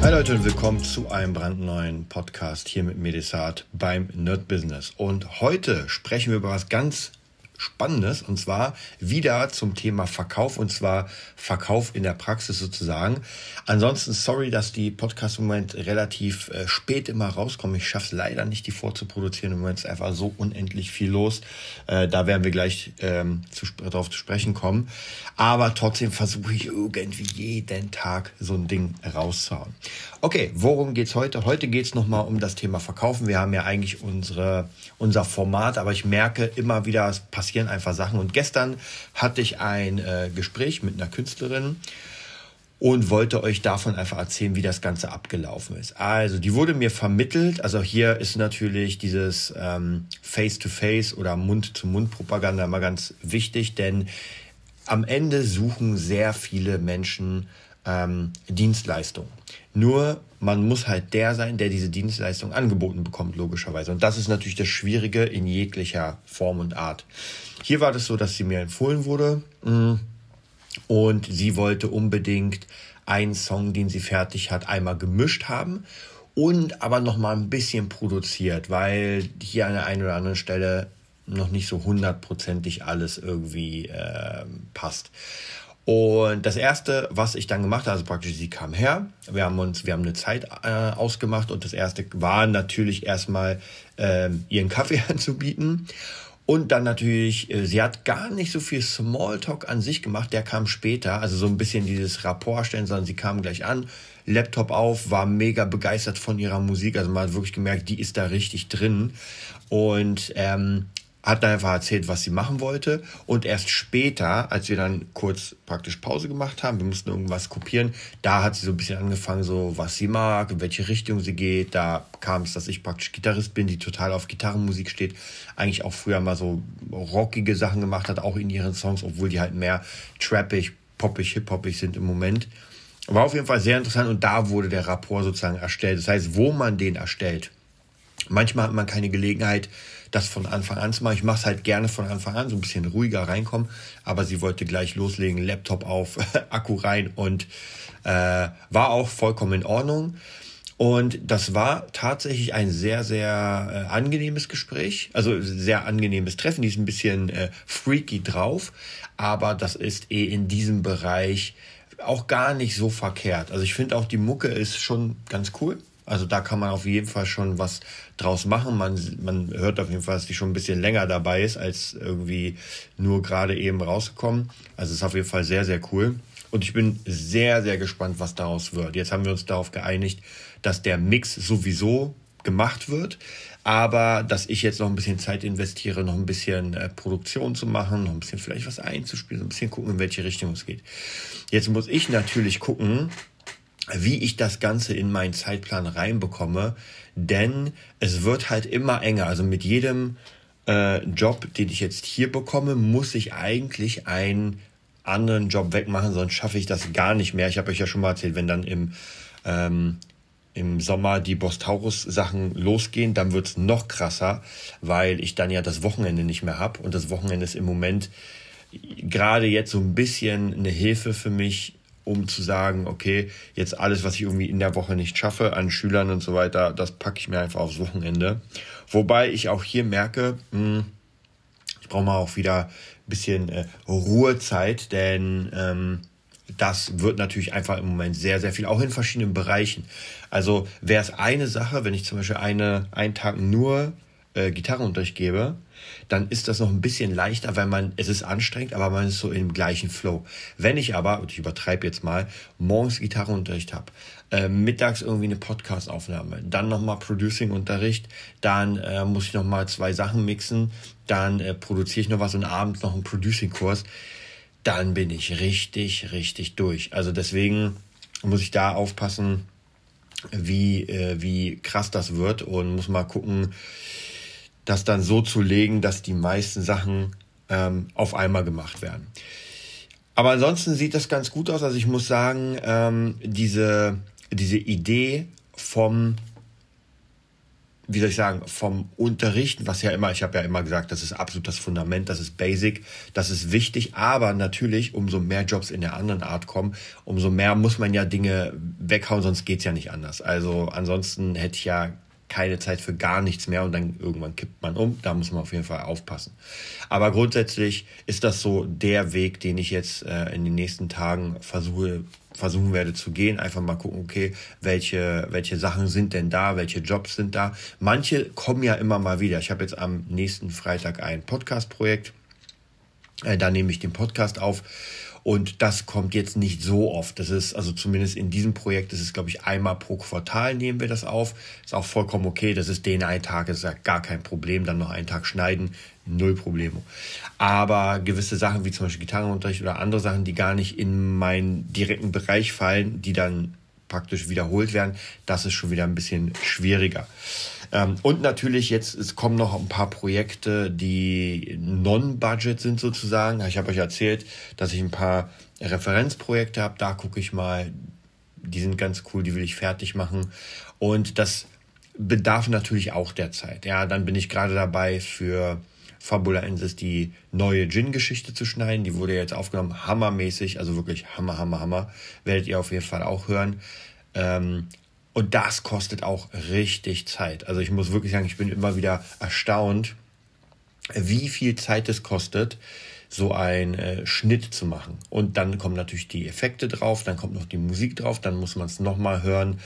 Hi Leute und willkommen zu einem brandneuen Podcast hier mit Medisat beim Nerd Business. Und heute sprechen wir über was ganz Spannendes und zwar wieder zum Thema Verkauf und zwar Verkauf in der Praxis sozusagen. Ansonsten sorry, dass die Podcast im Moment relativ äh, spät immer rauskommen. Ich schaffe es leider nicht, die vorzuproduzieren. Im Moment ist einfach so unendlich viel los. Äh, da werden wir gleich ähm, zu, darauf zu sprechen kommen. Aber trotzdem versuche ich irgendwie jeden Tag so ein Ding rauszuhauen. Okay, worum geht's heute? Heute geht's nochmal um das Thema Verkaufen. Wir haben ja eigentlich unsere, unser Format, aber ich merke immer wieder, es passiert passieren einfach Sachen. Und gestern hatte ich ein äh, Gespräch mit einer Künstlerin und wollte euch davon einfach erzählen, wie das Ganze abgelaufen ist. Also, die wurde mir vermittelt. Also hier ist natürlich dieses ähm, Face-to-Face oder Mund-zu-Mund-Propaganda immer ganz wichtig, denn am Ende suchen sehr viele Menschen ähm, Dienstleistung. Nur man muss halt der sein, der diese Dienstleistung angeboten bekommt, logischerweise. Und das ist natürlich das Schwierige in jeglicher Form und Art. Hier war das so, dass sie mir empfohlen wurde mm, und sie wollte unbedingt einen Song, den sie fertig hat, einmal gemischt haben und aber noch mal ein bisschen produziert, weil hier an der einen oder anderen Stelle noch nicht so hundertprozentig alles irgendwie äh, passt. Und das erste, was ich dann gemacht habe, also praktisch sie kam her, wir haben uns, wir haben eine Zeit äh, ausgemacht und das erste war natürlich erstmal äh, ihren Kaffee anzubieten. Und dann natürlich, äh, sie hat gar nicht so viel Smalltalk an sich gemacht, der kam später, also so ein bisschen dieses Rapport stellen, sondern sie kam gleich an, Laptop auf, war mega begeistert von ihrer Musik, also man hat wirklich gemerkt, die ist da richtig drin. Und ähm, hat dann einfach erzählt, was sie machen wollte. Und erst später, als wir dann kurz praktisch Pause gemacht haben, wir mussten irgendwas kopieren, da hat sie so ein bisschen angefangen, so was sie mag, in welche Richtung sie geht. Da kam es, dass ich praktisch Gitarrist bin, die total auf Gitarrenmusik steht. Eigentlich auch früher mal so rockige Sachen gemacht hat, auch in ihren Songs, obwohl die halt mehr trappig, poppig, hip-hoppig sind im Moment. War auf jeden Fall sehr interessant und da wurde der Rapport sozusagen erstellt. Das heißt, wo man den erstellt. Manchmal hat man keine Gelegenheit, das von Anfang an zu machen. Ich mache es halt gerne von Anfang an, so ein bisschen ruhiger reinkommen. Aber sie wollte gleich loslegen, Laptop auf, Akku rein und äh, war auch vollkommen in Ordnung. Und das war tatsächlich ein sehr, sehr äh, angenehmes Gespräch, also sehr angenehmes Treffen. Die ist ein bisschen äh, freaky drauf, aber das ist eh in diesem Bereich auch gar nicht so verkehrt. Also ich finde auch die Mucke ist schon ganz cool. Also da kann man auf jeden Fall schon was draus machen. Man, man hört auf jeden Fall, dass die schon ein bisschen länger dabei ist, als irgendwie nur gerade eben rausgekommen. Also ist auf jeden Fall sehr, sehr cool. Und ich bin sehr, sehr gespannt, was daraus wird. Jetzt haben wir uns darauf geeinigt, dass der Mix sowieso gemacht wird, aber dass ich jetzt noch ein bisschen Zeit investiere, noch ein bisschen äh, Produktion zu machen, noch ein bisschen vielleicht was einzuspielen, ein bisschen gucken, in welche Richtung es geht. Jetzt muss ich natürlich gucken, wie ich das Ganze in meinen Zeitplan reinbekomme, denn es wird halt immer enger. Also mit jedem äh, Job, den ich jetzt hier bekomme, muss ich eigentlich einen anderen Job wegmachen, sonst schaffe ich das gar nicht mehr. Ich habe euch ja schon mal erzählt, wenn dann im, ähm, im Sommer die Bostaurus-Sachen losgehen, dann wird's noch krasser, weil ich dann ja das Wochenende nicht mehr hab und das Wochenende ist im Moment gerade jetzt so ein bisschen eine Hilfe für mich, um zu sagen, okay, jetzt alles, was ich irgendwie in der Woche nicht schaffe an Schülern und so weiter, das packe ich mir einfach aufs Wochenende. Wobei ich auch hier merke, mh, hm, ich brauche mal auch wieder ein bisschen äh, Ruhezeit, denn ähm, das wird natürlich einfach im Moment sehr, sehr viel, auch in verschiedenen Bereichen. Also wäre es eine Sache, wenn ich zum Beispiel eine, einen Tag nur äh, Gitarrenunterricht gebe, dann ist das noch ein bisschen leichter, weil man, es ist anstrengend, aber man ist so im gleichen Flow. Wenn ich aber, und ich übertreibe jetzt mal, morgens Gitarrenunterricht habe, äh, mittags irgendwie eine Podcastaufnahme, dann nochmal Producing-Unterricht, dann äh, muss ich nochmal zwei Sachen mixen, dann äh, produziere ich noch was und abends noch einen Producing-Kurs, dann bin ich richtig, richtig durch. Also deswegen muss ich da aufpassen, wie, äh, wie krass das wird und muss mal gucken, das dann so zu legen, dass die meisten Sachen ähm, auf einmal gemacht werden. Aber ansonsten sieht das ganz gut aus. Also ich muss sagen, ähm, diese, diese Idee vom wie soll ich sagen, vom Unterrichten, was ja immer, ich habe ja immer gesagt, das ist absolut das Fundament, das ist basic, das ist wichtig, aber natürlich, umso mehr Jobs in der anderen Art kommen, umso mehr muss man ja Dinge weghauen, sonst geht's ja nicht anders. Also ansonsten hätte ich ja keine Zeit für gar nichts mehr und dann irgendwann kippt man um. Da muss man auf jeden Fall aufpassen. Aber grundsätzlich ist das so der Weg, den ich jetzt äh, in den nächsten Tagen versuche versuchen werde zu gehen. Einfach mal gucken, okay, welche, welche Sachen sind denn da, welche Jobs sind da. Manche kommen ja immer mal wieder. Ich habe jetzt am nächsten Freitag ein Podcast-Projekt. Äh, da nehme ich den Podcast auf und das kommt jetzt nicht so oft. Das ist, also zumindest in diesem Projekt, das ist, glaube ich, einmal pro Quartal nehmen wir das auf. Ist auch vollkommen okay. Das ist den ein Tag, ist gar kein Problem. Dann noch einen Tag schneiden, null Probleme. Aber gewisse Sachen wie zum Beispiel Gitarrenunterricht oder andere Sachen, die gar nicht in meinen direkten Bereich fallen, die dann praktisch wiederholt werden, das ist schon wieder ein bisschen schwieriger. Ähm, und natürlich jetzt, es kommen noch ein paar Projekte, die non-budget sind sozusagen. Ich habe euch erzählt, dass ich ein paar Referenzprojekte habe. Da gucke ich mal, die sind ganz cool, die will ich fertig machen. Und das bedarf natürlich auch der Zeit. Ja, dann bin ich gerade dabei für Fabula Ensis die neue Gin-Geschichte zu schneiden. Die wurde jetzt aufgenommen, hammermäßig, also wirklich hammer, hammer, hammer. Werdet ihr auf jeden Fall auch hören. Ähm, und das kostet auch richtig Zeit. Also ich muss wirklich sagen, ich bin immer wieder erstaunt, wie viel Zeit es kostet, so ein äh, Schnitt zu machen. Und dann kommen natürlich die Effekte drauf, dann kommt noch die Musik drauf, dann muss man es nochmal hören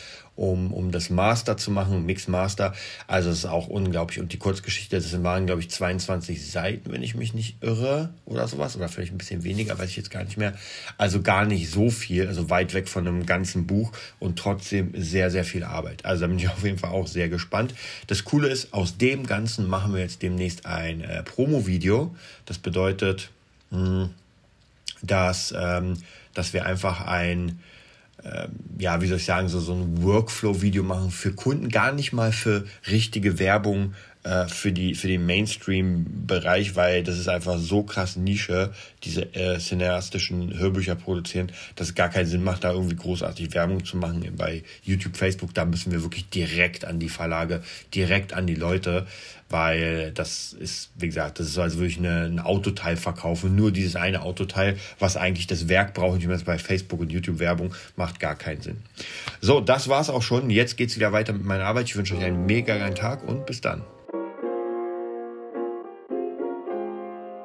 um, um das Master zu machen, Mix Master. Also es ist auch unglaublich. Und die Kurzgeschichte, das waren, glaube ich, 22 Seiten, wenn ich mich nicht irre oder sowas. Oder vielleicht ein bisschen weniger, weiß ich jetzt gar nicht mehr. Also gar nicht so viel, also weit weg von einem ganzen Buch und trotzdem sehr, sehr viel Arbeit. Also da bin ich auf jeden Fall auch sehr gespannt. Das Coole ist, aus dem Ganzen machen wir jetzt demnächst ein äh, Promo-Video. Das bedeutet, mh, hm, dass, ähm, dass wir einfach ein ja, wie soll ich sagen, so, so ein Workflow-Video machen für Kunden, gar nicht mal für richtige Werbung äh, für, die, für den Mainstream-Bereich, weil das ist einfach so krass Nische, diese äh, cineastischen Hörbücher produzieren, dass es gar keinen Sinn macht, da irgendwie großartig Werbung zu machen. Bei YouTube, Facebook, da müssen wir wirklich direkt an die Verlage, direkt an die Leute, weil das ist, wie gesagt, das ist als würde ich eine, ein Autoteil verkaufen, nur dieses eine Autoteil, was eigentlich das Werk braucht. Ich meine, bei Facebook und YouTube Werbung macht gar keinen Sinn. So, das war's auch schon. Jetzt geht's wieder weiter mit meiner Arbeit. Ich wünsche euch einen mega geilen Tag und bis dann.